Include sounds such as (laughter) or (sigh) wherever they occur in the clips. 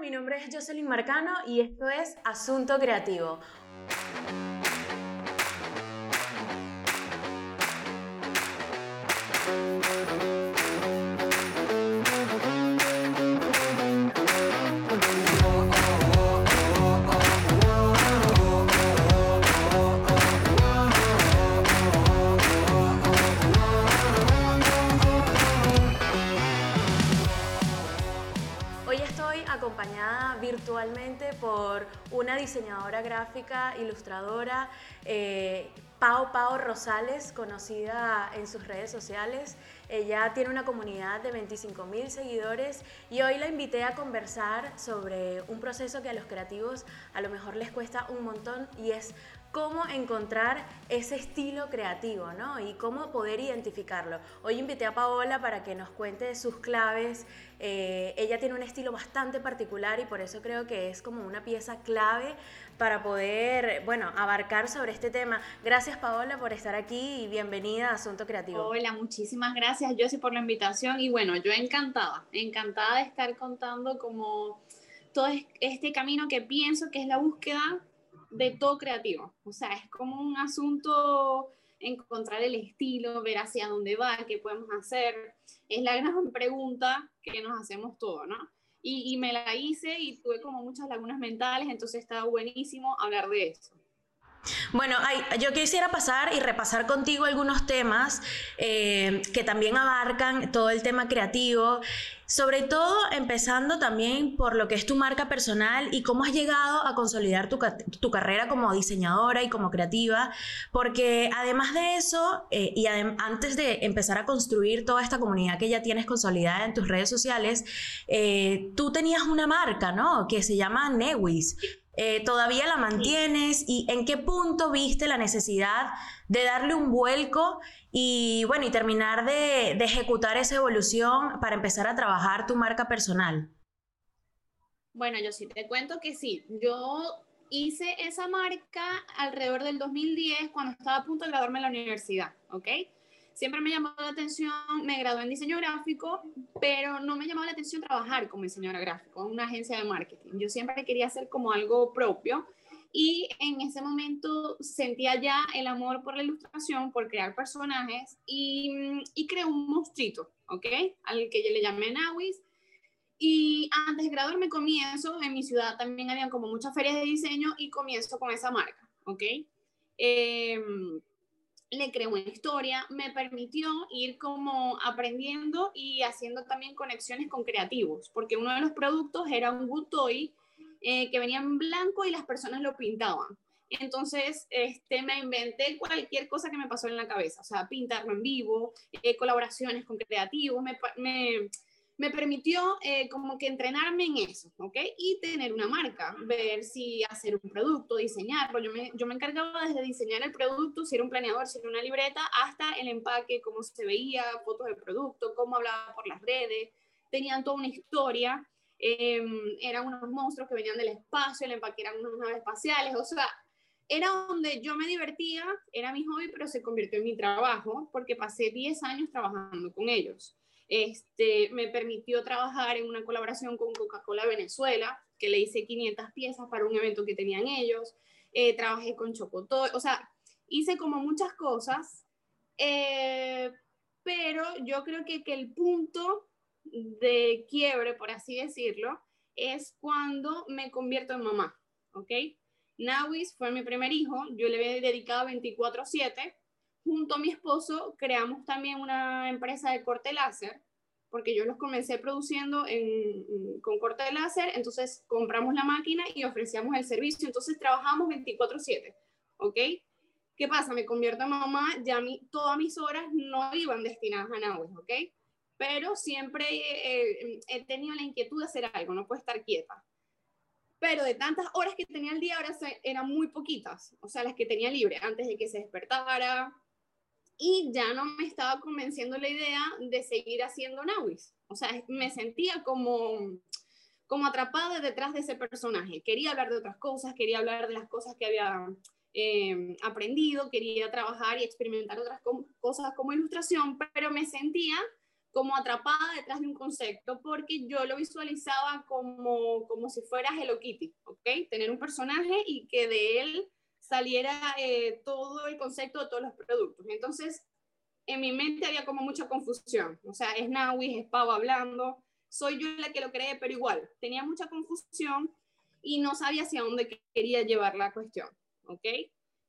mi nombre es Jocelyn Marcano y esto es Asunto Creativo. Virtualmente por una diseñadora gráfica, ilustradora, eh, Pau Pau Rosales, conocida en sus redes sociales. Ella tiene una comunidad de 25 mil seguidores y hoy la invité a conversar sobre un proceso que a los creativos a lo mejor les cuesta un montón y es cómo encontrar ese estilo creativo, ¿no? Y cómo poder identificarlo. Hoy invité a Paola para que nos cuente sus claves. Eh, ella tiene un estilo bastante particular y por eso creo que es como una pieza clave para poder, bueno, abarcar sobre este tema. Gracias Paola por estar aquí y bienvenida a Asunto Creativo. Hola, muchísimas gracias Josie por la invitación y bueno, yo encantada, encantada de estar contando como todo este camino que pienso que es la búsqueda de todo creativo. O sea, es como un asunto encontrar el estilo, ver hacia dónde va, qué podemos hacer. Es la gran pregunta que nos hacemos todos, ¿no? Y, me la hice y tuve como muchas lagunas mentales, entonces está buenísimo hablar de eso. Bueno, yo quisiera pasar y repasar contigo algunos temas eh, que también abarcan todo el tema creativo, sobre todo empezando también por lo que es tu marca personal y cómo has llegado a consolidar tu, carrera como diseñadora y como creativa, porque además de eso, eh, y antes de empezar a construir toda esta comunidad que ya tienes consolidada en tus redes sociales, eh, tú tenías una marca, ¿no? Que se llama Newis. Eh, ¿Todavía la mantienes? ¿Y en qué punto viste la necesidad de darle un vuelco y, bueno, y terminar de, ejecutar esa evolución para empezar a trabajar tu marca personal? Bueno, yo sí te cuento que sí. Yo hice esa marca alrededor del 2010 cuando estaba a punto de graduarme en la universidad, ¿ok? Siempre me llamó la atención, me gradué en diseño gráfico, pero no me llamaba la atención trabajar como diseñadora gráfica en una agencia de marketing. Yo siempre quería hacer como algo propio y en ese momento sentía ya el amor por la ilustración, por crear personajes y, y creé un monstruito, ¿ok? Al que yo le llamé Nawis. Y antes de graduarme comienzo, en mi ciudad también habían como muchas ferias de diseño y comienzo con esa marca, ¿ok? Eh, le creé una historia, me permitió ir como aprendiendo y haciendo también conexiones con creativos, porque uno de los productos era un wood toy eh, que venía en blanco y las personas lo pintaban. Entonces, este, me inventé cualquier cosa que me pasó en la cabeza, o sea, pintarlo en vivo, eh, colaboraciones con creativos, me me permitió eh, como que entrenarme en eso, ¿ok? Y tener una marca, ver si hacer un producto, diseñarlo. Yo me, yo me encargaba desde diseñar el producto, si era un planeador, si era una libreta, hasta el empaque, cómo se veía, fotos del producto, cómo hablaba por las redes. Tenían toda una historia. Em, eran unos monstruos que venían del espacio, el empaque eran unas naves espaciales, o sea, era donde yo me divertía, era mi hobby, pero se convirtió en mi trabajo porque pasé 10 años trabajando con ellos. Este, me permitió trabajar en una colaboración con Coca-Cola Venezuela, que le hice 500 piezas para un evento que tenían ellos. Eh, trabajé con Chocotoy, o sea, hice como muchas cosas, eh, pero yo creo que, que el punto de quiebre, por así decirlo, es cuando me convierto en mamá, ¿ok? Nawis fue mi primer hijo, yo le he dedicado 24/7 junto a mi esposo creamos también una empresa de corte láser, porque yo los comencé produciendo con corte láser, entonces compramos la máquina y ofrecíamos el servicio, entonces trabajamos 24/7, ¿ok? ¿Qué pasa? Me convierto en mamá, ya mi, todas mis horas no iban destinadas a Nahues, ¿ok? Pero siempre eh, he tenido la inquietud de hacer algo, no puedo estar quieta. Pero de tantas horas que tenía al día, ahora eran muy poquitas, o sea, las que tenía libre, antes de que se despertara, y ya no me estaba convenciendo la idea de seguir haciendo Nawis. O sea, me sentía como, como atrapada detrás de ese personaje. Quería hablar de otras cosas, quería hablar de las cosas que había eh, aprendido, quería trabajar y experimentar otras cosas como ilustración, pero me sentía como atrapada detrás de un concepto porque yo lo visualizaba como, como si fuera Hello Kitty, ¿ok? Tener un personaje y que de él saliera eh, todo el concepto de todos los productos. Entonces, en mi mente había como mucha confusión. O sea, es Naui, es Pau hablando, soy yo la que lo cree, pero igual, tenía mucha confusión y no sabía hacia dónde quería llevar la cuestión, ¿ok?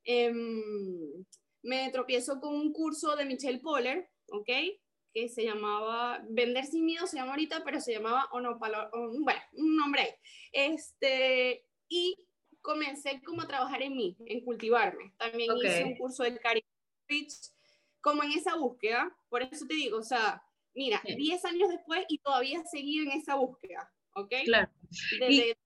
Em, me tropiezo con un curso de Michelle Poller, ¿ok? Que se llamaba Vender sin miedo, se llama ahorita, pero se llamaba Onopalo, bueno, un nombre Este, y comencé como a trabajar en mí, en cultivarme. También hice un curso de Cari como en esa búsqueda, por eso te digo, o sea, mira, 10 años después y todavía seguido en esa búsqueda, ¿ok? Claro. Desde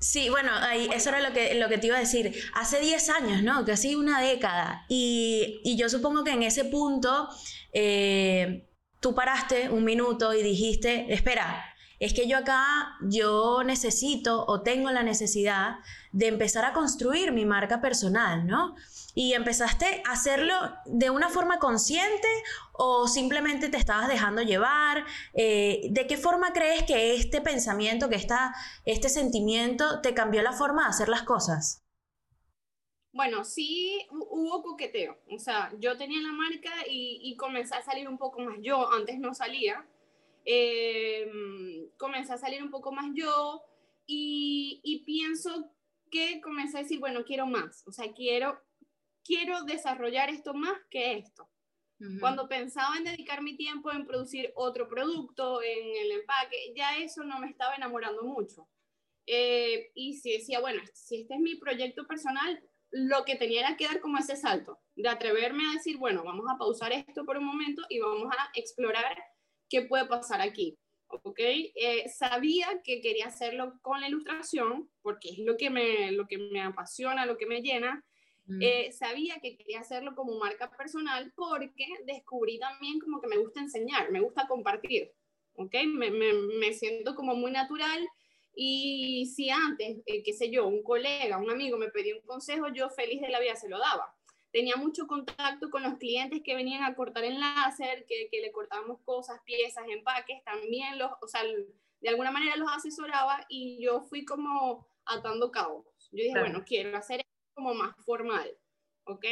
Sí, bueno, ahí, eso era lo que, lo que te iba a decir. Hace 10 años, ¿no? Casi una década. Y, y yo supongo que en ese punto eh, tú paraste un minuto y dijiste, espera, es que yo acá, yo necesito o tengo la necesidad de empezar a construir mi marca personal, ¿no? y empezaste a hacerlo de una forma consciente o simplemente te estabas dejando llevar? Eh, ¿De qué forma crees que este pensamiento, que esta, este sentimiento te cambió la forma de hacer las cosas? Bueno, sí hubo coqueteo. O sea, yo tenía la marca y, y comencé a salir un poco más yo. Antes no salía. Em, comencé a salir un poco más yo y, y pienso que comencé a decir, bueno, quiero más. O sea, quiero quiero desarrollar esto más que esto. Cuando pensaba en dedicar mi tiempo en producir otro producto, en el empaque, ya eso no me estaba enamorando mucho. Eh, y si decía, bueno, si este es mi proyecto personal, lo que tenía era que dar como ese salto, de atreverme a decir, bueno, vamos a pausar esto por un momento y vamos a explorar qué puede pasar aquí. ¿ok? Eh, sabía que quería hacerlo con la ilustración, porque es lo que, me, lo que me apasiona, lo que me llena, eh, sabía que quería hacerlo como marca personal porque descubrí también como que me gusta enseñar, me gusta compartir, ¿ok? Me, me, me siento como muy natural y si antes, eh, qué sé yo, un colega, un amigo me pedía un consejo, yo feliz de la vida se lo daba. Tenía mucho contacto con los clientes que venían a cortar en láser, que, que le cortábamos cosas, piezas, empaques, también los, o sea, de alguna manera los asesoraba y yo fui como atando cabos. Yo dije, bueno, quiero hacer como más formal, ¿ok?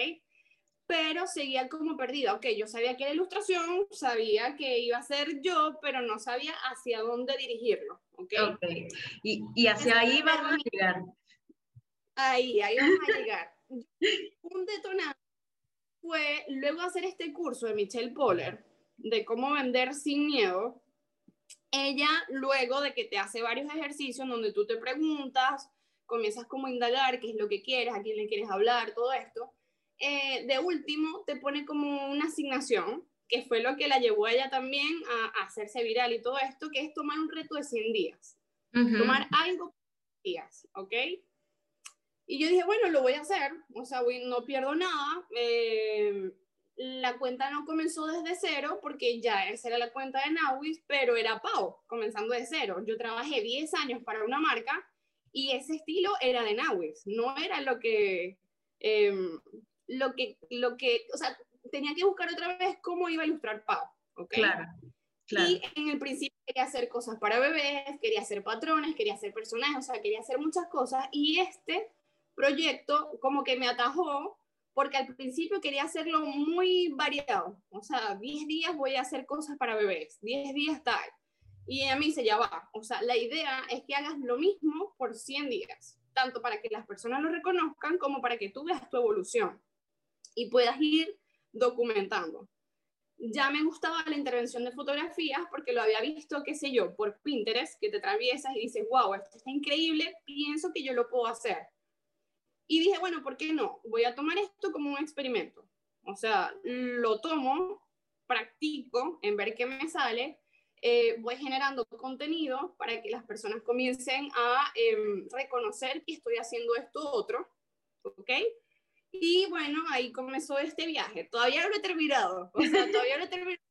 Pero seguía como perdida, ok, yo sabía que era ilustración, sabía que iba a ser yo, pero no sabía hacia dónde dirigirlo, ¿ok? okay. Y, y hacia ahí vamos a llegar. Ahí, ahí vamos a llegar. Un detonante fue luego hacer este curso de Michelle Poller de cómo vender sin miedo. Ella, luego de que te hace varios ejercicios donde tú te preguntas, comienzas como a indagar qué es lo que quieres, a quién le quieres hablar, todo esto. Eh, de último, te pone como una asignación, que fue lo que la llevó a ella también a, hacerse viral y todo esto, que es tomar un reto de 100 días. Tomar algo días, ¿ok? Y yo dije, bueno, lo voy a hacer, o sea, no pierdo nada. Eh, la cuenta no comenzó desde cero porque ya esa era la cuenta de Nawis, pero era Pau, comenzando de cero. Yo trabajé 10 años para una marca y ese estilo era de Nawis, no era lo que, em, lo que, lo que, o sea, tenía que buscar otra vez cómo iba a ilustrar Pau, ¿ok? Claro, claro. Y en el principio quería hacer cosas para bebés, quería hacer patrones, quería hacer personajes, o sea, quería hacer muchas cosas y este proyecto como que me atajó porque al principio quería hacerlo muy variado, o sea, 10 días voy a hacer cosas para bebés, 10 días tal, y a mí se ya va. O sea, la idea es que hagas lo mismo por 100 días, tanto para que las personas lo reconozcan como para que tú veas tu evolución y puedas ir documentando. Ya me gustaba la intervención de fotografías porque lo había visto, qué sé yo, por Pinterest, que te atraviesas y dices, wow, esto está increíble, pienso que yo lo puedo hacer. Y dije, bueno, ¿por qué no? Voy a tomar esto como un experimento. O sea, lo tomo, practico en ver qué me sale eh, voy generando contenido para que las personas comiencen a em, reconocer que estoy haciendo esto otro, ¿ok? Y bueno, ahí comenzó este viaje. Todavía no lo he terminado, o sea, todavía no lo he terminado,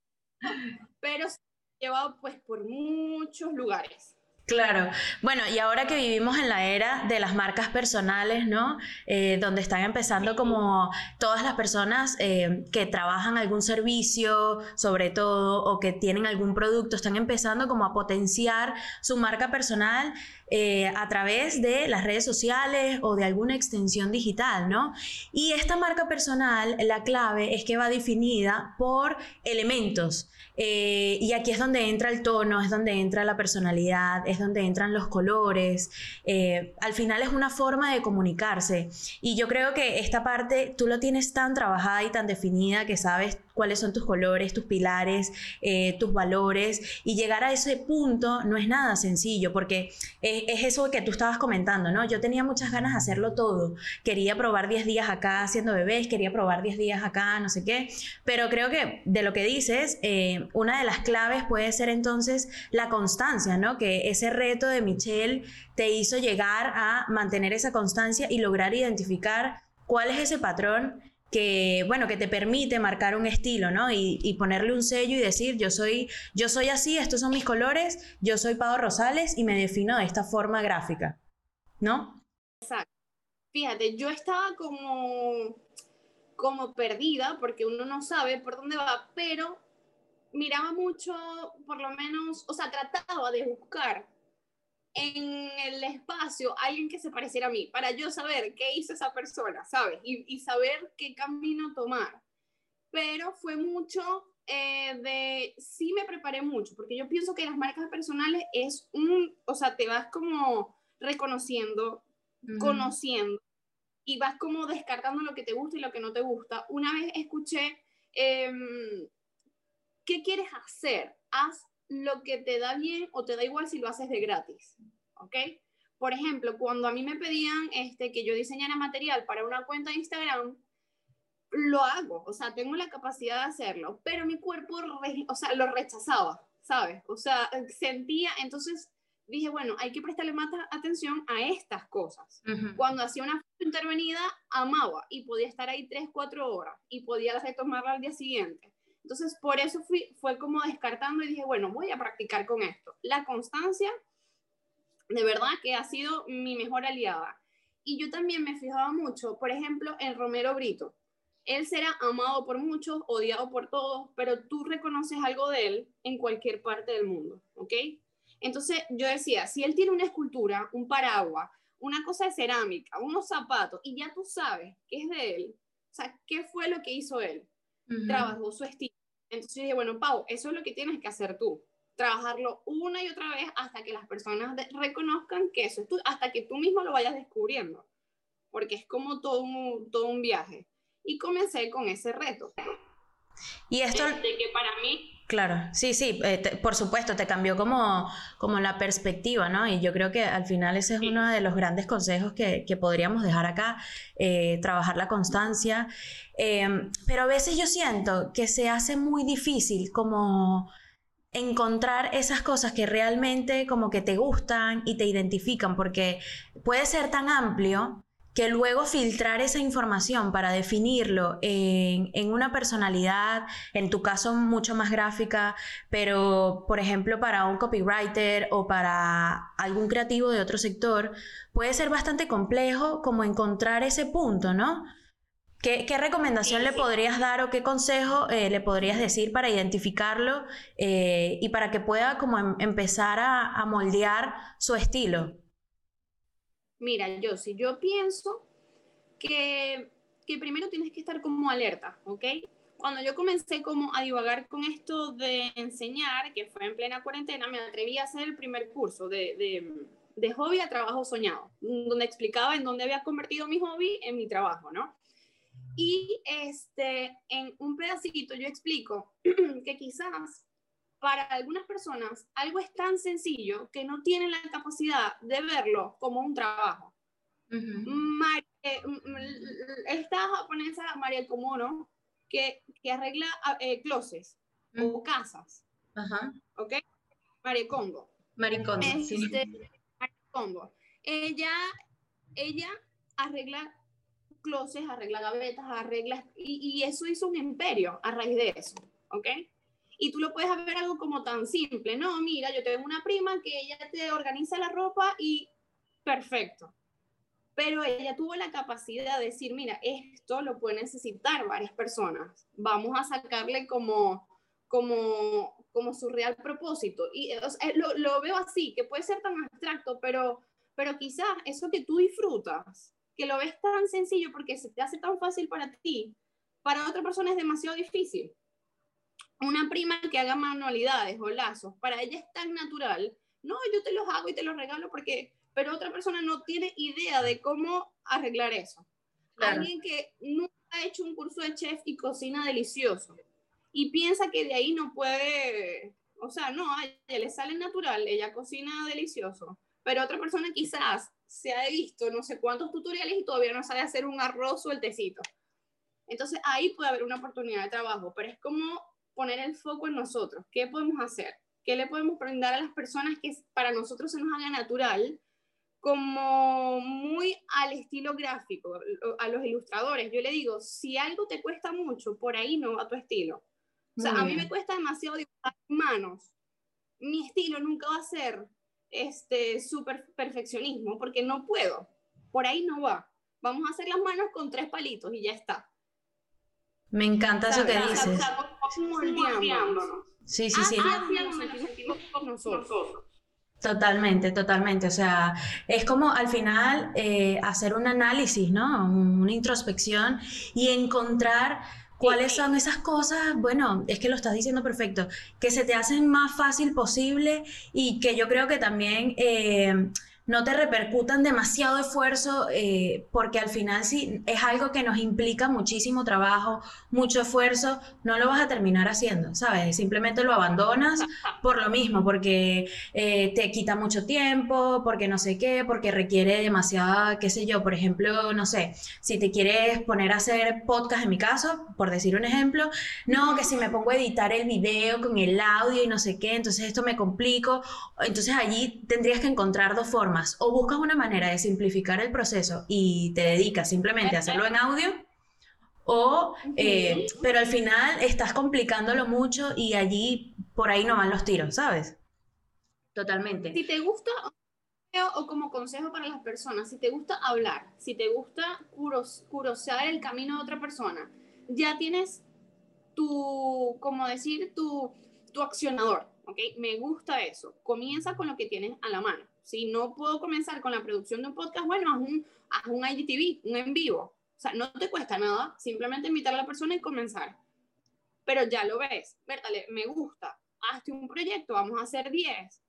(laughs) pero he llevado pues por muchos lugares. Claro, bueno, y ahora que vivimos en la era de las marcas personales, ¿no? Eh, donde están empezando como todas las personas eh, que trabajan algún servicio, sobre todo, o que tienen algún producto, están empezando como a potenciar su marca personal eh, a través de las redes sociales o de alguna extensión digital, ¿no? Y esta marca personal, la clave es que va definida por elementos. Eh, y aquí es donde entra el tono, es donde entra la personalidad, es donde entran los colores. Eh, al final es una forma de comunicarse. Y yo creo que esta parte tú lo tienes tan trabajada y tan definida que sabes cuáles son tus colores, tus pilares, eh, tus valores. Y llegar a ese punto no es nada sencillo, porque es, es, eso que tú estabas comentando, ¿no? Yo tenía muchas ganas de hacerlo todo. Quería probar 10 días acá haciendo bebés, quería probar 10 días acá, no sé qué. Pero creo que de lo que dices, eh, una de las claves puede ser entonces la constancia, ¿no? Que ese reto de Michelle te hizo llegar a mantener esa constancia y lograr identificar cuál es ese patrón que, bueno, que te permite marcar un estilo, ¿no? Y, ponerle un sello y decir, yo soy, yo soy así, estos son mis colores, yo soy Pau Rosales y me defino de esta forma gráfica, ¿no? Exacto. Fíjate, yo estaba como, como perdida porque uno no sabe por dónde va, pero miraba mucho, por lo menos, o sea, trataba de buscar en el espacio alguien que se pareciera a mí, para yo saber qué hizo esa persona, ¿sabes? Y, saber qué camino tomar. Pero fue mucho eh, de, sí me preparé mucho, porque yo pienso que las marcas personales es un, o sea, te vas como reconociendo, conociendo, y vas como descartando lo que te gusta y lo que no te gusta. Una vez escuché, em, ¿qué quieres hacer? Haz lo que te da bien o te da igual si lo haces de gratis, ¿ok? Por ejemplo, cuando a mí me pedían este, que yo diseñara material para una cuenta de Instagram, lo hago, o sea, tengo la capacidad de hacerlo, pero mi cuerpo, o sea, lo rechazaba, ¿sabes? O sea, sentía, entonces dije, bueno, hay que prestarle más atención a estas cosas. Cuando hacía una intervenida, amaba y podía estar ahí tres, cuatro horas y podía tomarla al día siguiente. Entonces, por eso fui, fue como descartando y dije, bueno, voy a practicar con esto. La constancia, de verdad que ha sido mi mejor aliada. Y yo también me fijaba mucho, por ejemplo, en Romero Brito. Él será amado por muchos, odiado por todos, pero tú reconoces algo de él en cualquier parte del mundo, ¿ok? Entonces yo decía, si él tiene una escultura, un paraguas, una cosa de cerámica, unos zapatos, y ya tú sabes que es de él, o sea, ¿qué fue lo que hizo él? Trabajó su estilo. Entonces dije, bueno, Pau, eso es lo que tienes que hacer tú. Trabajarlo una y otra vez hasta que las personas reconozcan que eso es tú, hasta que tú mismo lo vayas descubriendo. Porque es como todo un, todo un viaje. Y comencé con ese reto. Y esto... De que para mí Claro, sí, sí, eh, por supuesto, te cambió como, como la perspectiva, ¿no? Y yo creo que al final ese es uno de los grandes consejos que, que podríamos dejar acá, eh, trabajar la constancia. Em, pero a veces yo siento que se hace muy difícil como encontrar esas cosas que realmente como que te gustan y te identifican, porque puede ser tan amplio que luego filtrar esa información para definirlo en, una personalidad, en tu caso mucho más gráfica, pero por ejemplo para un copywriter o para algún creativo de otro sector, puede ser bastante complejo como encontrar ese punto, ¿no? ¿Qué, recomendación le podrías dar o qué consejo eh, le podrías decir para identificarlo eh, y para que pueda como em, empezar a moldear su estilo? Mira, yo si yo pienso que, que primero tienes que estar como alerta, ¿ok? Cuando yo comencé como a divagar con esto de enseñar, que fue en plena cuarentena, me atreví a hacer el primer curso de, de, de hobby a trabajo soñado, donde explicaba en dónde había convertido mi hobby en mi trabajo, ¿no? Y este, en un pedacito yo explico (clears throat) que quizás para algunas personas algo es tan sencillo que no tienen la capacidad de verlo como un trabajo. Eh, esta japonesa María Komono que, que arregla eh, closets o casas. Ajá. ¿Ok? María Congo. María Congo, sí. Este, Congo. Ella, ella arregla closets, arregla gavetas, arregla... Y, y eso hizo un imperio a raíz de eso. ¿Ok? Y tú lo puedes ver algo como tan simple, no, mira, yo tengo una prima que ella te organiza la ropa y perfecto. Pero ella tuvo la capacidad de decir, mira, esto lo pueden necesitar varias personas. Vamos a sacarle como, como, como su real propósito. Y lo, lo, veo así, que puede ser tan abstracto, pero, pero quizás eso que tú disfrutas, que lo ves tan sencillo porque se te hace tan fácil para ti, para otra persona es demasiado difícil una prima que haga manualidades o lazos, para ella es tan natural, no, yo te los hago y te los regalo porque, pero otra persona no tiene idea de cómo arreglar eso. Alguien que nunca ha hecho un curso de chef y cocina delicioso y piensa que de ahí no puede, o sea, no, a ella le sale natural, ella cocina delicioso, pero otra persona quizás se ha visto no sé cuántos tutoriales y todavía no sabe hacer un arroz o el tecito. Entonces ahí puede haber una oportunidad de trabajo, pero es como poner el foco en nosotros. ¿Qué podemos hacer? ¿Qué le podemos brindar a las personas que para nosotros se nos haga natural? Como muy al estilo gráfico, a los ilustradores. Yo le digo, si algo te cuesta mucho, por ahí no va tu estilo. O sea, a mí me cuesta demasiado dibujar manos. Mi estilo nunca va a ser este súper perfeccionismo porque no puedo. Por ahí no va. Vamos a hacer las manos con tres palitos y ya está. Me encanta eso que dices. Sí, sí, sí. Totalmente, totalmente. O sea, es como al final eh, hacer un análisis, ¿no? Una introspección y encontrar cuáles son esas cosas, bueno, es que lo estás diciendo perfecto, que se te hacen más fácil posible y que yo creo que también... Eh, no te repercutan demasiado esfuerzo, eh, porque al final si es algo que nos implica muchísimo trabajo, mucho esfuerzo, no lo vas a terminar haciendo, ¿sabes? Simplemente lo abandonas por lo mismo, porque eh, te quita mucho tiempo, porque no sé qué, porque requiere demasiada, qué sé yo, por ejemplo, no sé, si te quieres poner a hacer podcast en mi caso, por decir un ejemplo, no, que si me pongo a editar el video con el audio y no sé qué, entonces esto me complico, entonces allí tendrías que encontrar dos formas o buscas una manera de simplificar el proceso y te dedicas simplemente a hacerlo en audio, o, eh, pero al final estás complicándolo mucho y allí por ahí no van los tiros, ¿sabes? Totalmente. Si te gusta, o como consejo para las personas, si te gusta hablar, si te gusta curosear el camino de otra persona, ya tienes tu, como decir, tu, tu accionador, ¿ok? Me gusta eso. Comienza con lo que tienes a la mano. Si no puedo comenzar con la producción de un podcast, bueno, haz un, haz un IGTV, un en vivo. O sea, no te cuesta nada, simplemente invitar a la persona y comenzar. Pero ya lo ves, Bertale, me gusta, hazte un proyecto, vamos a hacer 10.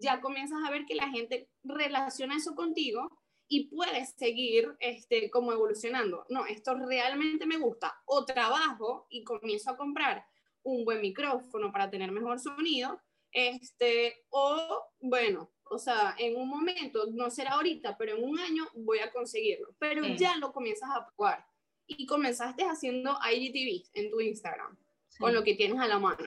Ya comienzas a ver que la gente relaciona eso contigo y puedes seguir este, como evolucionando. No, esto realmente me gusta. O trabajo y comienzo a comprar un buen micrófono para tener mejor sonido. Este, o bueno, o sea, en un momento, no será ahorita, pero en un año voy a conseguirlo. Pero ya lo comienzas a probar. Y comenzaste haciendo IGTV en tu Instagram, con lo que tienes a la mano.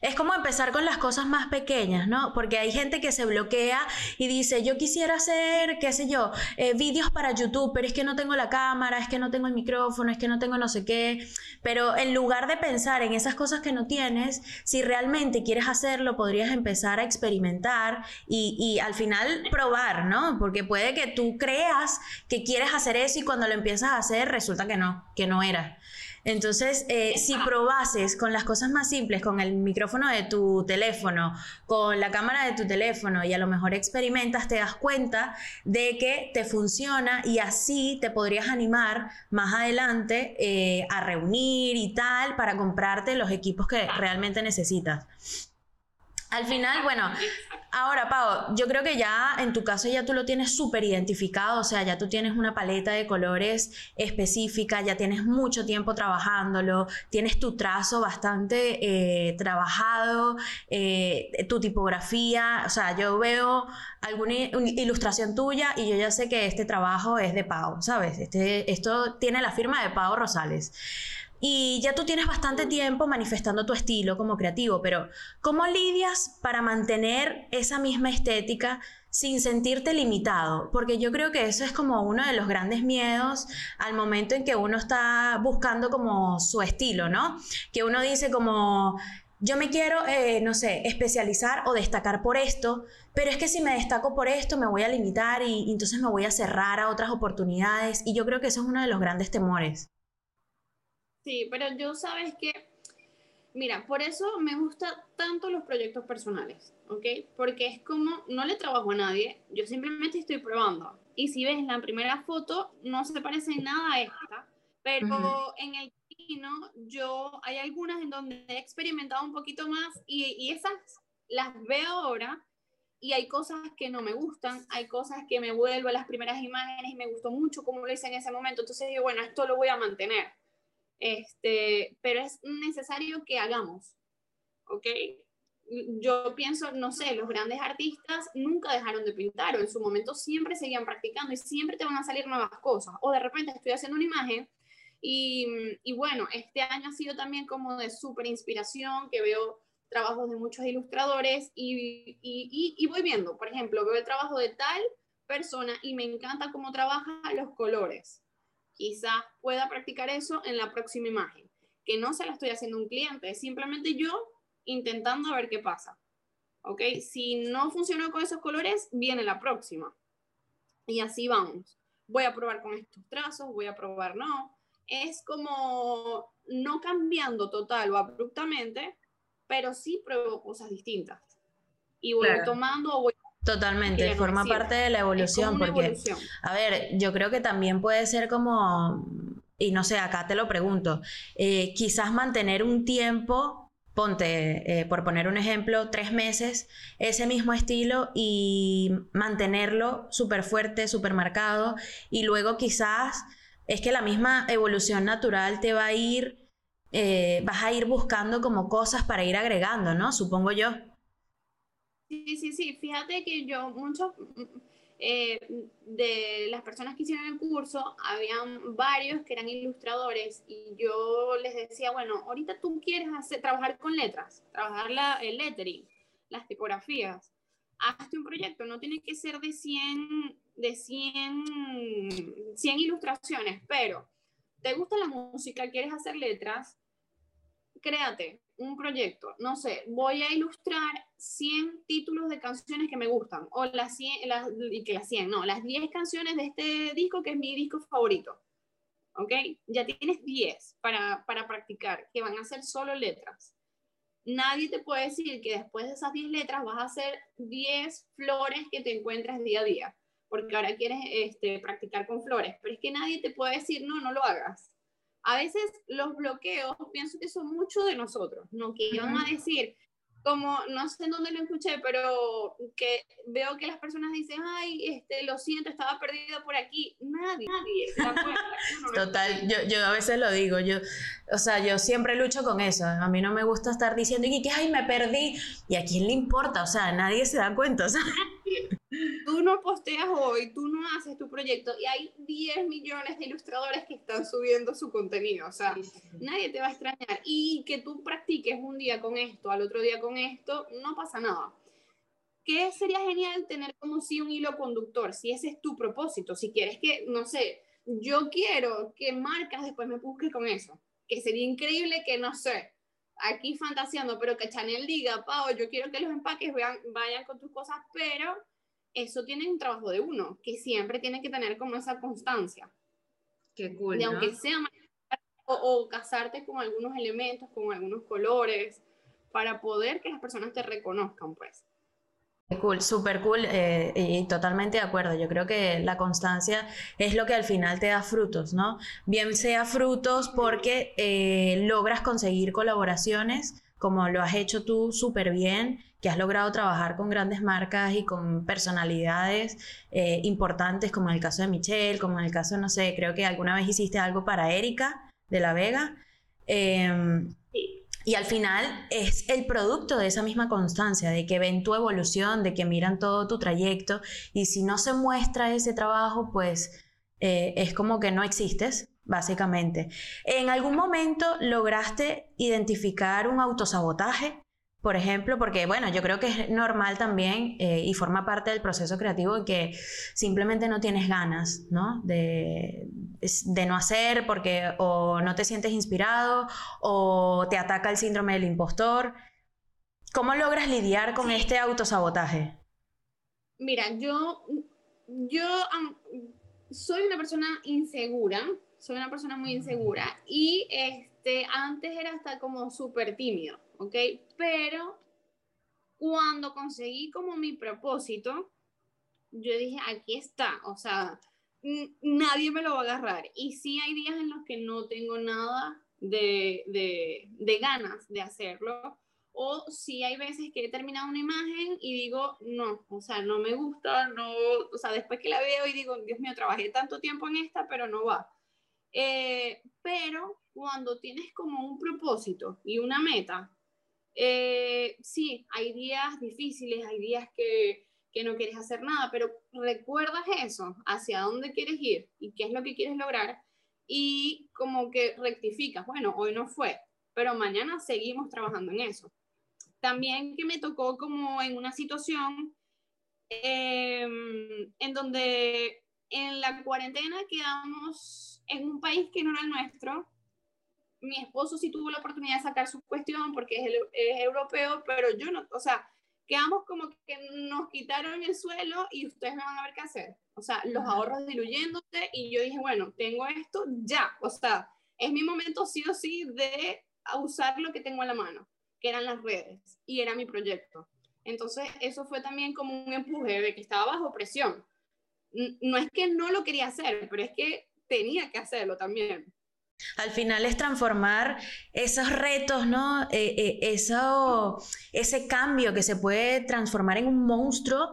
Es como empezar con las cosas más pequeñas, ¿no? Porque hay gente que se bloquea y dice, yo quisiera hacer, qué sé yo, eh, vídeos para YouTube, pero es que no tengo la cámara, es que no tengo el micrófono, es que no tengo no sé qué. Pero en lugar de pensar en esas cosas que no tienes, si realmente quieres hacerlo, podrías empezar a experimentar y, y al final probar, ¿no? Porque puede que tú creas que quieres hacer eso y cuando lo empiezas a hacer resulta que no, que no era. Entonces, eh, si probases con las cosas más simples, con el micrófono de tu teléfono, con la cámara de tu teléfono y a lo mejor experimentas, te das cuenta de que te funciona y así te podrías animar más adelante eh, a reunir y tal para comprarte los equipos que realmente necesitas. Al final, bueno, ahora, Pau, yo creo que ya en tu caso ya tú lo tienes súper identificado, o sea, ya tú tienes una paleta de colores específica, ya tienes mucho tiempo trabajándolo, tienes tu trazo bastante eh, trabajado, eh, tu tipografía, o sea, yo veo alguna ilustración tuya y yo ya sé que este trabajo es de Pau, ¿sabes? Este, esto tiene la firma de Pau Rosales. Y ya tú tienes bastante tiempo manifestando tu estilo como creativo, pero ¿cómo lidias para mantener esa misma estética sin sentirte limitado? Porque yo creo que eso es como uno de los grandes miedos al momento en que uno está buscando como su estilo, ¿no? Que uno dice como, yo me quiero, eh, no sé, especializar o destacar por esto, pero es que si me destaco por esto me voy a limitar y, y, entonces me voy a cerrar a otras oportunidades y yo creo que eso es uno de los grandes temores. Sí, pero yo sabes que, mira, por eso me gustan tanto los proyectos personales, ¿ok? Porque es como, no le trabajo a nadie, yo simplemente estoy probando. Y si ves la primera foto, no se parece en nada a esta, pero en el camino yo, hay algunas en donde he experimentado un poquito más y, y esas las veo ahora y hay cosas que no me gustan, hay cosas que me vuelvo a las primeras imágenes y me gustó mucho como lo hice en ese momento, entonces digo, bueno, esto lo voy a mantener. Este, pero es necesario que hagamos, ¿ok? Yo pienso, no sé, los grandes artistas nunca dejaron de pintar o en su momento siempre seguían practicando y siempre te van a salir nuevas cosas. O de repente estoy haciendo una imagen y, y bueno, este año ha sido también como de súper inspiración, que veo trabajos de muchos ilustradores y, y, y, voy viendo, por ejemplo, veo el trabajo de tal persona y me encanta cómo trabaja los colores quizás pueda practicar eso en la próxima imagen, que no se la estoy haciendo a un cliente, es simplemente yo intentando ver qué pasa. ¿Ok? Si no funcionó con esos colores, viene la próxima. Y así vamos. Voy a probar con estos trazos, voy a probar no. Es como no cambiando total o abruptamente, pero sí pruebo cosas distintas. Y voy tomando o voy Totalmente, forma parte de la evolución, porque, a ver, yo creo que también puede ser como, y no sé, acá te lo pregunto, eh, quizás mantener un tiempo, ponte, eh, por poner un ejemplo, tres meses, ese mismo estilo y mantenerlo súper fuerte, súper marcado, y luego quizás es que la misma evolución natural te va a ir, eh, vas a ir buscando como cosas para ir agregando, ¿no? Supongo yo. Sí, sí, sí. Fíjate que yo, muchos eh, de las personas que hicieron el curso, habían varios que eran ilustradores y yo les decía, bueno, ahorita tú quieres hacer, trabajar con letras, trabajar la, el lettering, las tipografías. Hazte un proyecto, no tiene que ser de 100, de 100, 100 ilustraciones, pero te gusta la música, quieres hacer letras, créate un proyecto, no sé, voy a ilustrar 100 títulos de canciones que me gustan, o las 100, las, y que las 100, no, las 10 canciones de este disco que es mi disco favorito. ¿Ok? Ya tienes 10 para, para practicar, que van a ser solo letras. Nadie te puede decir que después de esas 10 letras vas a hacer 10 flores que te encuentras día a día, porque ahora quieres este, practicar con flores, pero es que nadie te puede decir, no, no lo hagas a veces los bloqueos pienso que son mucho de nosotros, ¿no? Que iban a decir, como, no sé en dónde lo escuché, pero que veo que las personas dicen, ay, este, lo siento, estaba perdido por aquí. Nadie, nadie (laughs) Total, yo, yo a veces lo digo, yo, o sea, yo siempre lucho con eso. A mí no me gusta estar diciendo, que, ay, me perdí. ¿Y a quién le importa? O sea, nadie se da cuenta, (laughs) o sea. Tú no posteas hoy, tú no haces tu proyecto y hay 10 millones de ilustradores que están subiendo su contenido. O sea, nadie te va a extrañar. Y que tú practiques un día con esto, al otro día con esto, no pasa nada. ¿Qué sería genial tener como si un hilo conductor? Si ese es tu propósito, si quieres que, no sé, yo quiero que marcas después me busques con eso. Que sería increíble que, no sé, aquí fantaseando, pero que Chanel diga, Pau, yo quiero que los empaques vayan con tus cosas, pero eso tiene un trabajo de uno, que siempre tiene que tener como esa constancia. Qué cool. Y aunque sea o, o, casarte con algunos elementos, con algunos colores, para poder que las personas te reconozcan, pues. Cool, súper cool eh, y totalmente de acuerdo. Yo creo que la constancia es lo que al final te da frutos, ¿no? Bien sea frutos porque eh, logras conseguir colaboraciones, como lo has hecho tú súper bien, que has logrado trabajar con grandes marcas y con personalidades eh, importantes, como en el caso de Michelle, como en el caso, no sé, creo que alguna vez hiciste algo para Erika de La Vega. Em, y al final es el producto de esa misma constancia, de que ven tu evolución, de que miran todo tu trayecto y si no se muestra ese trabajo, pues eh, es como que no existes, básicamente. ¿En algún momento lograste identificar un autosabotaje? Por ejemplo, porque bueno, yo creo que es normal también eh, y forma parte del proceso creativo que simplemente no tienes ganas, ¿no? De, de, no hacer porque o no te sientes inspirado o te ataca el síndrome del impostor. ¿Cómo logras lidiar con este autosabotaje? Mira, yo, yo soy una persona insegura, soy una persona muy insegura y este, antes era hasta como súper tímido, ¿ok? Pero cuando conseguí como mi propósito, yo dije, aquí está, o sea, nadie me lo va a agarrar. Y sí hay días en los que no tengo nada de, de, de ganas de hacerlo, o si hay veces que he terminado una imagen y digo, no, o sea, no me gusta, no, o sea, después que la veo y digo, Dios mío, trabajé tanto tiempo en esta, pero no va. Eh, pero cuando tienes como un propósito y una meta, eh, sí, hay días difíciles, hay días que, que no quieres hacer nada, pero recuerdas eso, hacia dónde quieres ir y qué es lo que quieres lograr y como que rectificas, bueno, hoy no fue, pero mañana seguimos trabajando en eso. También que me tocó como en una situación em, en donde en la cuarentena quedamos en un país que no era el nuestro. Mi esposo sí tuvo la oportunidad de sacar su cuestión porque es, es europeo, pero yo no, o sea, quedamos como que nos quitaron el suelo y ustedes me van a ver qué hacer. O sea, los ahorros diluyéndose y yo dije, bueno, tengo esto ya. O sea, es mi momento sí o sí de usar lo que tengo a la mano que eran las redes, y era mi proyecto. Entonces, eso fue también como un empuje de que estaba bajo presión. No es que no lo quería hacer, pero es que tenía que hacerlo también. Al final es transformar esos retos, ¿no? Eh, eh, eso, ese cambio que se puede transformar en un monstruo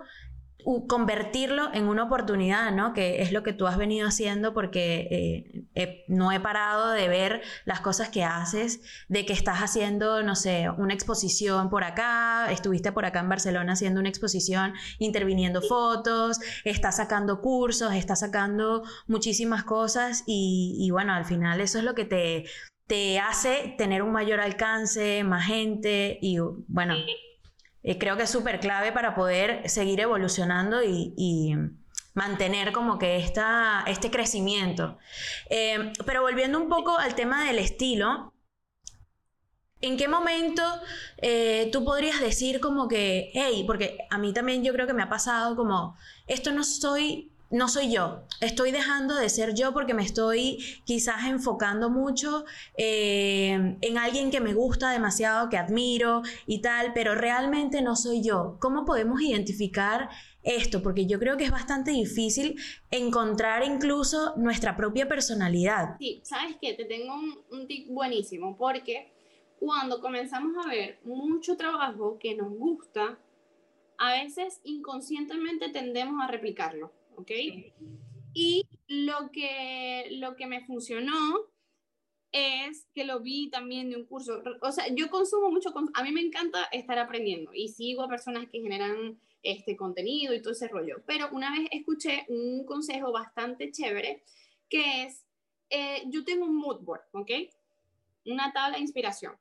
convertirlo en una oportunidad, ¿no? Que es lo que tú has venido haciendo porque eh, no he parado de ver las cosas que haces, de que estás haciendo, no sé, una exposición por acá, estuviste por acá en Barcelona haciendo una exposición, interviniendo fotos, estás sacando cursos, estás sacando muchísimas cosas y, y bueno, al final eso es lo que te, te hace tener un mayor alcance, más gente y bueno, eh, creo que es súper clave para poder seguir evolucionando y, mantener como que esta, este crecimiento. Eh, pero volviendo un poco al tema del estilo, ¿En qué momento eh, tú podrías decir como que, hey, porque a mí también yo creo que me ha pasado como, esto no soy no soy yo. Estoy dejando de ser yo porque me estoy quizás enfocando mucho eh, en alguien que me gusta demasiado, que admiro y tal, pero realmente no soy yo. ¿Cómo podemos identificar esto? Porque yo creo que es bastante difícil encontrar incluso nuestra propia personalidad. Sí, sabes que te tengo un, un tip buenísimo porque cuando comenzamos a ver mucho trabajo que nos gusta, a veces inconscientemente tendemos a replicarlo. ¿Ok? Y lo que, lo que me funcionó es que lo vi también de un curso, o sea, yo consumo mucho, a mí me encanta estar aprendiendo y sigo a personas que generan este contenido y todo ese rollo, pero una vez escuché un consejo bastante chévere que es, eh, yo tengo un mood board, ¿ok? Una tabla de inspiración.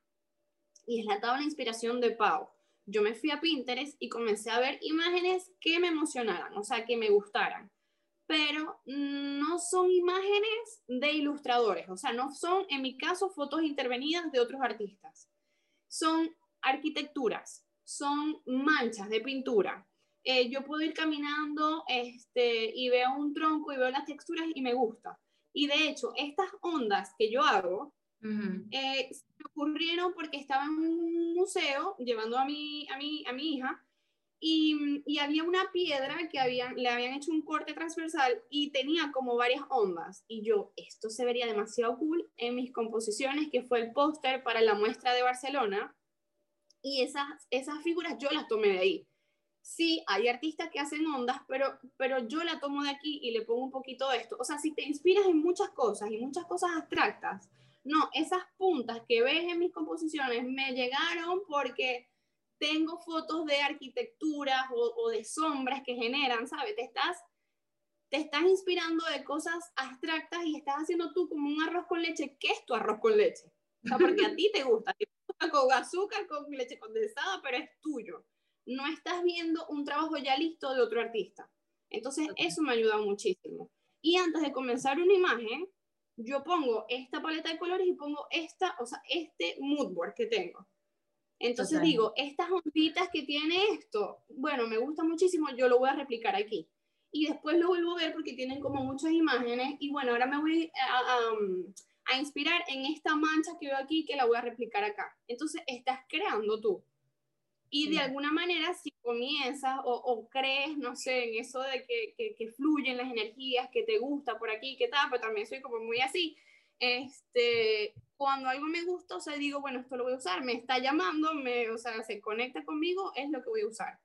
Y es la tabla de inspiración de Pau yo me fui a Pinterest y comencé a ver imágenes que me emocionaran, o sea, que me gustaran. Pero no son imágenes de ilustradores, o sea, no son, en mi caso, fotos intervenidas de otros artistas. Son arquitecturas, son manchas de pintura. Eh, yo puedo ir caminando este, y veo un tronco y veo las texturas y me gusta. Y de hecho, estas ondas que yo hago, eh, se me ocurrieron porque estaba en un museo llevando a mi, a mi, a mi hija y, y, había una piedra que habían, le habían hecho un corte transversal y tenía como varias ondas. Y yo, esto se vería demasiado cool en mis composiciones, que fue el póster para la muestra de Barcelona. Y esas, esas figuras yo las tomé de ahí. Sí, hay artistas que hacen ondas, pero, pero yo la tomo de aquí y le pongo un poquito de esto. O sea, si te inspiras en muchas cosas y muchas cosas abstractas, no, esas puntas que ves en mis composiciones me llegaron porque tengo fotos de arquitecturas o, de sombras que generan, ¿sabes? Te estás, te estás inspirando de cosas abstractas y estás haciendo tú como un arroz con leche. ¿Qué es tu arroz con leche? O sea, porque a ti te gusta, te gusta con azúcar, con leche condensada, pero es tuyo. No estás viendo un trabajo ya listo de otro artista. Entonces, eso me ayuda muchísimo. Y antes de comenzar una imagen, yo pongo esta paleta de colores y pongo esta, o sea, este mood board que tengo. Entonces digo, estas onditas que tiene esto, bueno, me gusta muchísimo, yo lo voy a replicar aquí. Y después lo vuelvo a ver porque tienen como muchas imágenes y bueno, ahora me voy a, a inspirar en esta mancha que veo aquí que la voy a replicar acá. Entonces estás creando tú. Y de alguna manera, si comienzas o, crees, no sé, en eso de que, que, que, fluyen las energías, que te gusta por aquí, que tal, pero también soy como muy así, este, cuando algo me gusta, o sea, digo, bueno, esto lo voy a usar, me está llamando, me, o sea, se conecta conmigo, es lo que voy a usar.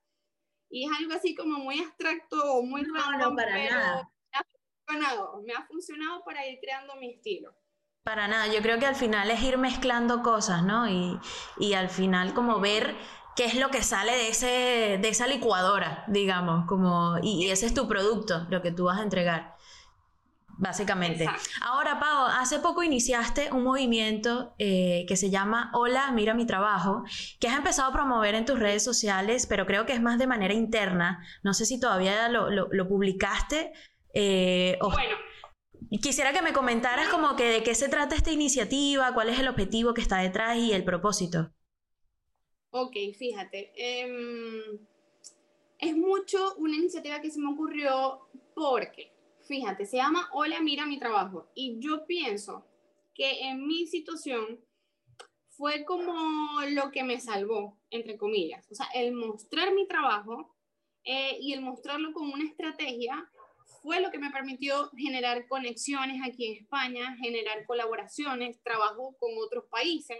Y es algo así como muy abstracto o muy raro, para pero nada. Me ha funcionado, me ha funcionado para ir creando mi estilo. Para nada, yo creo que al final es ir mezclando cosas, ¿no? Y, y al final como ver qué es lo que sale de, ese, de esa licuadora, digamos, como, y, ese es tu producto, lo que tú vas a entregar, básicamente. Ahora, Pau, hace poco iniciaste un movimiento eh, que se llama Hola, mira mi trabajo, que has empezado a promover en tus redes sociales, pero creo que es más de manera interna. No sé si todavía lo, lo, publicaste. Eh, bueno. Quisiera que me comentaras como que de qué se trata esta iniciativa, cuál es el objetivo que está detrás y el propósito. Ok, fíjate. Em, es mucho una iniciativa que se me ocurrió porque, fíjate, se llama Hola, mira mi trabajo. Y yo pienso que en mi situación fue como lo que me salvó, entre comillas. O sea, el mostrar mi trabajo eh, y el mostrarlo como una estrategia fue lo que me permitió generar conexiones aquí en España, generar colaboraciones, trabajo con otros países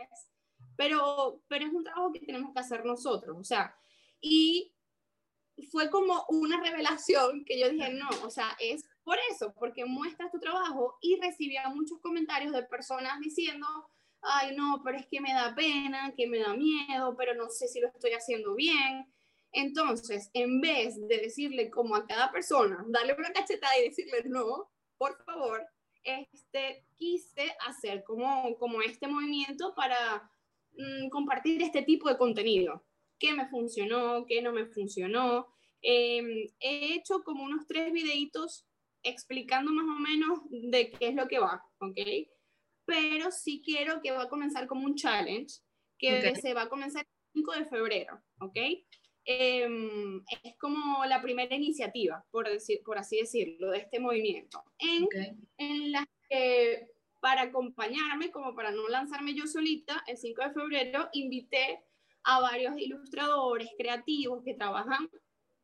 pero, pero es un trabajo que tenemos que hacer nosotros, o sea, y fue como una revelación que yo dije, no, o sea, es por eso, porque muestras tu trabajo y recibía muchos comentarios de personas diciendo, ay, no, pero es que me da pena, que me da miedo, pero no sé si lo estoy haciendo bien. Entonces, en vez de decirle como a cada persona, darle una cachetada y decirle, no, por favor, este, quise hacer como, como este movimiento para Mm, compartir este tipo de contenido. ¿Qué me funcionó? ¿Qué no me funcionó? Em, he hecho como unos tres videitos explicando más o menos de qué es lo que va, ¿ok? Pero sí quiero que va a comenzar como un challenge que se va a comenzar el 5 de febrero, ¿ok? Em, es como la primera iniciativa, por, decir, por así decirlo, de este movimiento, en, en la que para acompañarme, como para no lanzarme yo solita, el 5 de febrero invité a varios ilustradores creativos que trabajan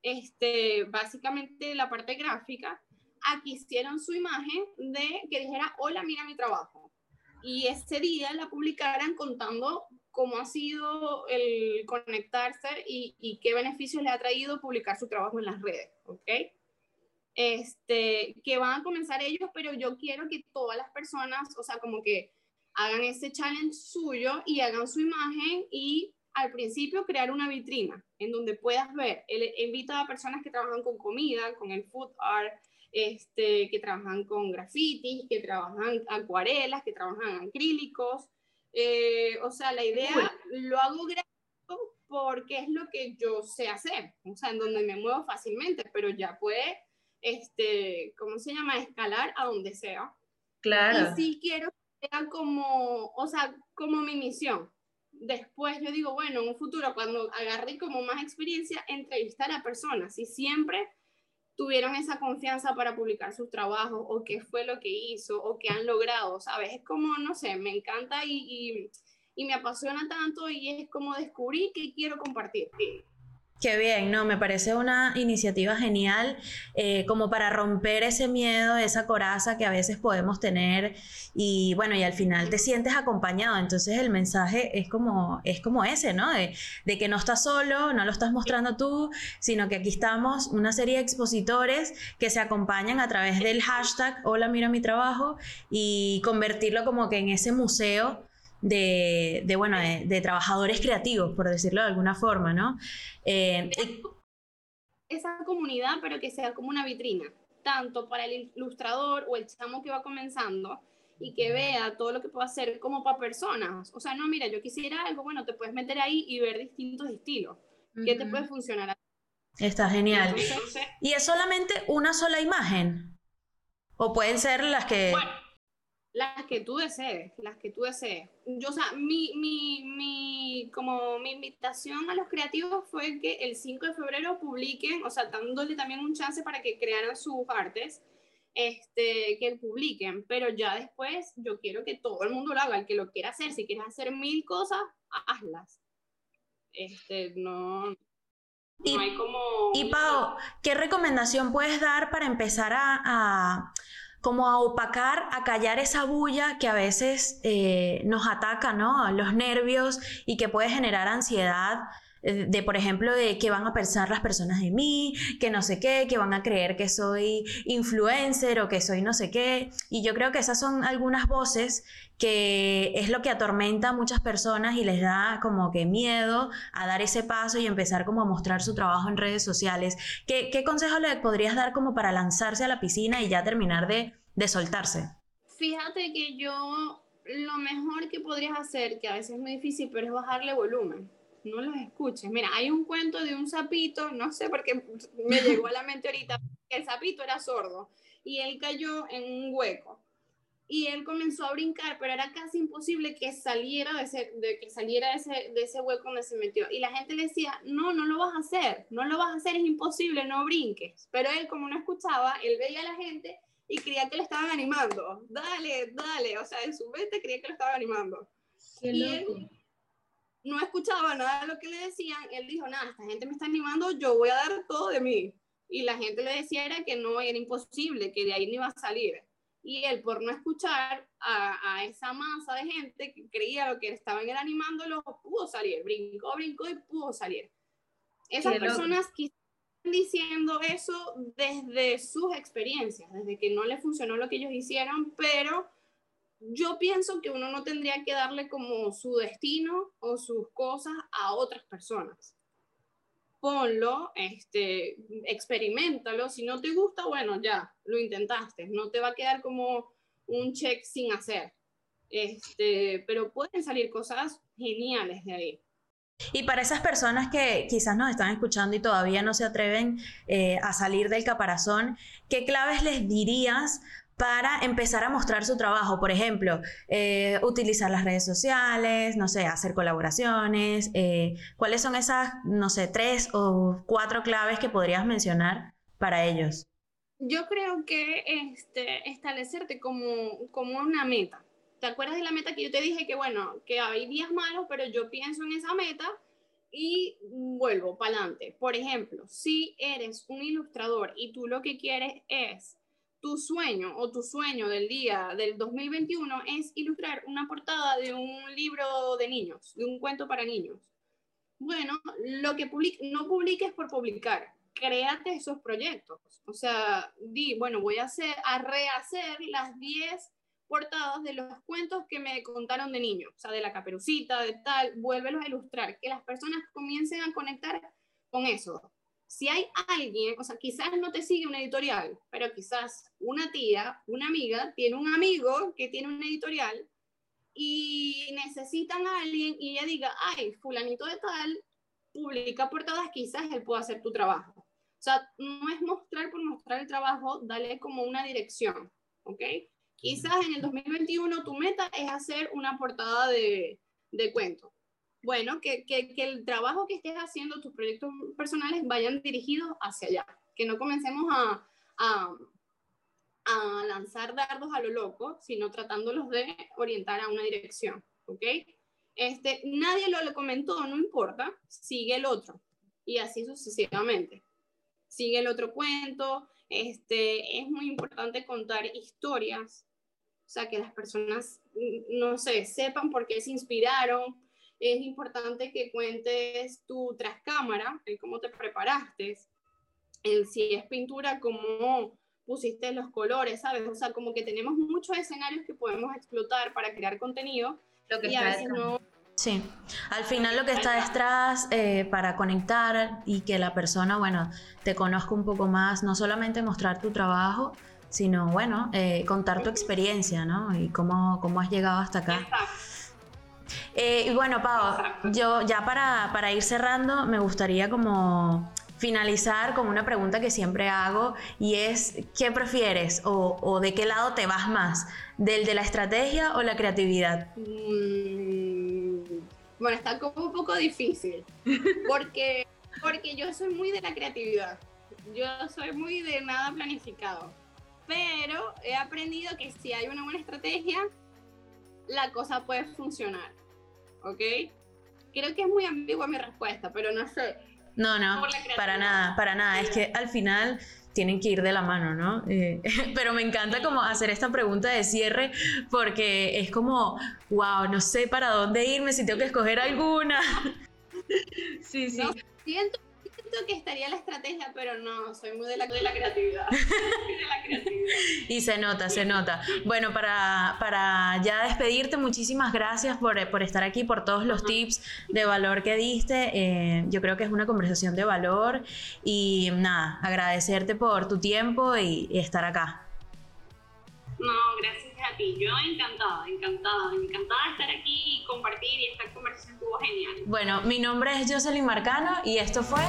este, básicamente la parte gráfica a que hicieran su imagen de que dijera, hola, mira mi trabajo. Y ese día la publicaran contando cómo ha sido el conectarse y, y qué beneficios le ha traído publicar su trabajo en las redes, ¿ok? Este, que van a comenzar ellos, pero yo quiero que todas las personas, o sea, como que hagan ese challenge suyo y hagan su imagen y al principio crear una vitrina en donde puedas ver, él invita a personas que trabajan con comida, con el food art, este, que trabajan con grafitis, que trabajan acuarelas, que trabajan acrílicos. Eh, o sea, la idea lo hago gráfico porque es lo que yo sé hacer, o sea, en donde me muevo fácilmente, pero ya puede este, ¿cómo se llama? Escalar a donde sea. Claro. Y sí quiero que sea como, o sea, como mi misión. Después yo digo, bueno, en un futuro, cuando agarre como más experiencia, entrevistar a personas. Si siempre tuvieron esa confianza para publicar sus trabajos, o qué fue lo que hizo, o qué han logrado, ¿sabes? Es como, no sé, me encanta y, y, y me apasiona tanto y es como descubrir que quiero compartir. Qué bien, no, me parece una iniciativa genial eh, como para romper ese miedo, esa coraza que a veces podemos tener y bueno, y al final te sientes acompañado, entonces el mensaje es como, es como ese, ¿no? De, que no estás solo, no lo estás mostrando tú, sino que aquí estamos una serie de expositores que se acompañan a través del hashtag Hola, y convertirlo como que en ese museo de, bueno, de, trabajadores creativos, por decirlo de alguna forma, ¿no? Eh, esa comunidad, pero que sea como una vitrina, tanto para el ilustrador o el chamo que va comenzando y que vea todo lo que puede hacer como para personas. O sea, no, mira, yo quisiera algo, bueno, te puedes meter ahí y ver distintos estilos. ¿Qué te puede funcionar? Está genial. ¿Y es solamente una sola imagen? ¿O pueden ser las que...? Las que tú desees, las que tú desees. Yo, o sea, mi, mi, mi, como mi invitación a los creativos fue que el 5 de febrero publiquen, o sea, dándole también un chance para que crearan sus artes, este, que publiquen, pero ya después yo quiero que todo el mundo lo haga, el que lo quiera hacer, si quieres hacer mil cosas, hazlas. Este, no, y, y Pau, ¿qué recomendación puedes dar para empezar a, como a opacar, a callar esa bulla que a veces eh, nos ataca, ¿no? Los nervios y que puede generar ansiedad de, por ejemplo, de qué van a pensar las personas de mí, que no sé qué, que van a creer que soy influencer o que soy no sé qué. Y yo creo que esas son algunas voces que es lo que atormenta a muchas personas y les da como que miedo a dar ese paso y empezar como a mostrar su trabajo en redes sociales. ¿Qué, qué consejo le podrías dar como para lanzarse a la piscina y ya terminar de, de soltarse? Fíjate que yo lo mejor que podrías hacer, que a veces es muy difícil, pero es bajarle volumen no los escuches. Mira, hay un cuento de un sapito, no sé por qué me llegó a la mente ahorita, el sapito era sordo y él cayó en un hueco y él comenzó a brincar, pero era casi imposible que saliera de ese, de que saliera de ese, de ese hueco donde se metió. Y la gente le decía, no, no lo vas a hacer, no lo vas a hacer, es imposible, no brinques. Pero él, como no escuchaba, él veía a la gente y creía que le estaban animando. Dale, dale, o sea, en su mente creía que lo estaban animando. y no escuchaba nada de lo que le decían, él dijo, nada, esta gente me está animando, yo voy a dar todo de mí. Y la gente le decía era que no, era imposible, que de ahí no iba a salir. Y él, por no escuchar a, esa masa de gente que creía lo que estaban animando, lo pudo salir, brincó, brincó y pudo salir. Esas personas que están diciendo eso desde sus experiencias, desde que no les funcionó lo que ellos hicieron, pero yo pienso que uno no tendría que darle como su destino o sus cosas a otras personas. Ponlo, este, experimentalo. Si no te gusta, bueno, ya, lo intentaste. No te va a quedar como un check sin hacer. Este, pero pueden salir cosas geniales de ahí. Y para esas personas que quizás nos están escuchando y todavía no se atreven eh, a salir del caparazón, ¿qué claves les dirías para empezar a mostrar su trabajo. Por ejemplo, eh, utilizar las redes sociales, no sé, hacer colaboraciones. Eh, ¿Cuáles son esas, no sé, tres o cuatro claves que podrías mencionar para ellos? Yo creo que este, establecerte como, como una meta. ¿Te acuerdas de la meta que yo te dije que, bueno, que hay días malos, pero yo pienso en esa meta y vuelvo para adelante? Por ejemplo, si eres un ilustrador y tú lo que quieres es tu sueño o tu sueño del día del 2021 es ilustrar una portada de un libro de niños, de un cuento para niños. Bueno, lo que no publiques por publicar, créate esos proyectos. O sea, di, bueno, voy a, hacer, a rehacer las 10 portadas de los cuentos que me contaron de niños, o sea, de la caperucita, de tal, vuélvelos a ilustrar, que las personas comiencen a conectar con eso si hay alguien, o sea, quizás no te sigue una editorial, pero quizás una tía, una amiga, tiene un amigo que tiene una editorial y necesitan a alguien y ella diga, ay, fulanito de tal, publica portadas, quizás él pueda hacer tu trabajo. O sea, no es mostrar por mostrar el trabajo, dale como una dirección, ¿ok? Quizás en el 2021 tu meta es hacer una portada de, de cuento bueno, que, que, el trabajo que estés haciendo, tus proyectos personales vayan dirigidos hacia allá, que no comencemos a, a, lanzar dardos a lo loco, sino tratándolos de orientar a una dirección, ¿ok? Este, nadie lo, lo comentó, no importa, sigue el otro, y así sucesivamente. Sigue el otro cuento, este, es muy importante contar historias, o sea, que las personas, no sé, sepan por qué se inspiraron, es importante que cuentes tu trascámara, el cómo te preparaste, el si es pintura, cómo pusiste los colores, ¿sabes? O sea, como que tenemos muchos escenarios que podemos explotar para crear contenido lo que y a veces no... Sí, al final lo que está detrás eh, para conectar y que la persona, bueno, te conozca un poco más, no solamente mostrar tu trabajo, sino, bueno, eh, contar tu experiencia, ¿no? Y cómo, cómo has llegado hasta acá. Exacto. Eh, y bueno, Pau, yo ya para, ir cerrando, me gustaría como finalizar con una pregunta que siempre hago y es, ¿qué prefieres o, de qué lado te vas más? ¿Del de la estrategia o la creatividad? Mm, bueno, está como un poco difícil porque, porque yo soy muy de la creatividad. Yo soy muy de nada planificado. Pero he aprendido que si hay una buena estrategia, la cosa puede funcionar. ¿Ok? Creo que es muy ambigua mi respuesta, pero no sé. No, no, para nada, para nada. Es que al final tienen que ir de la mano, ¿no? Eh, (laughs) pero me encanta como hacer esta pregunta de cierre porque es como, wow, no sé para dónde irme, si tengo que escoger alguna. (laughs) Sí, sí. siento que estaría la estrategia, pero no, soy muy de la, (laughs) de la creatividad. y se nota, se nota. Bueno, para, para ya despedirte, muchísimas gracias por, por estar aquí, por todos los tips de valor que diste. Eh, yo creo que es una conversación de valor y nada, agradecerte por tu tiempo y, estar acá. No, gracias a ti. Yo encantada, encantada, encantada de estar aquí y compartir y esta conversación estuvo genial. Bueno, mi nombre es Jocelyn Marcano y esto fue...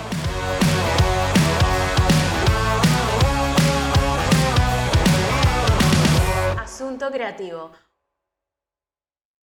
Asunto Creativo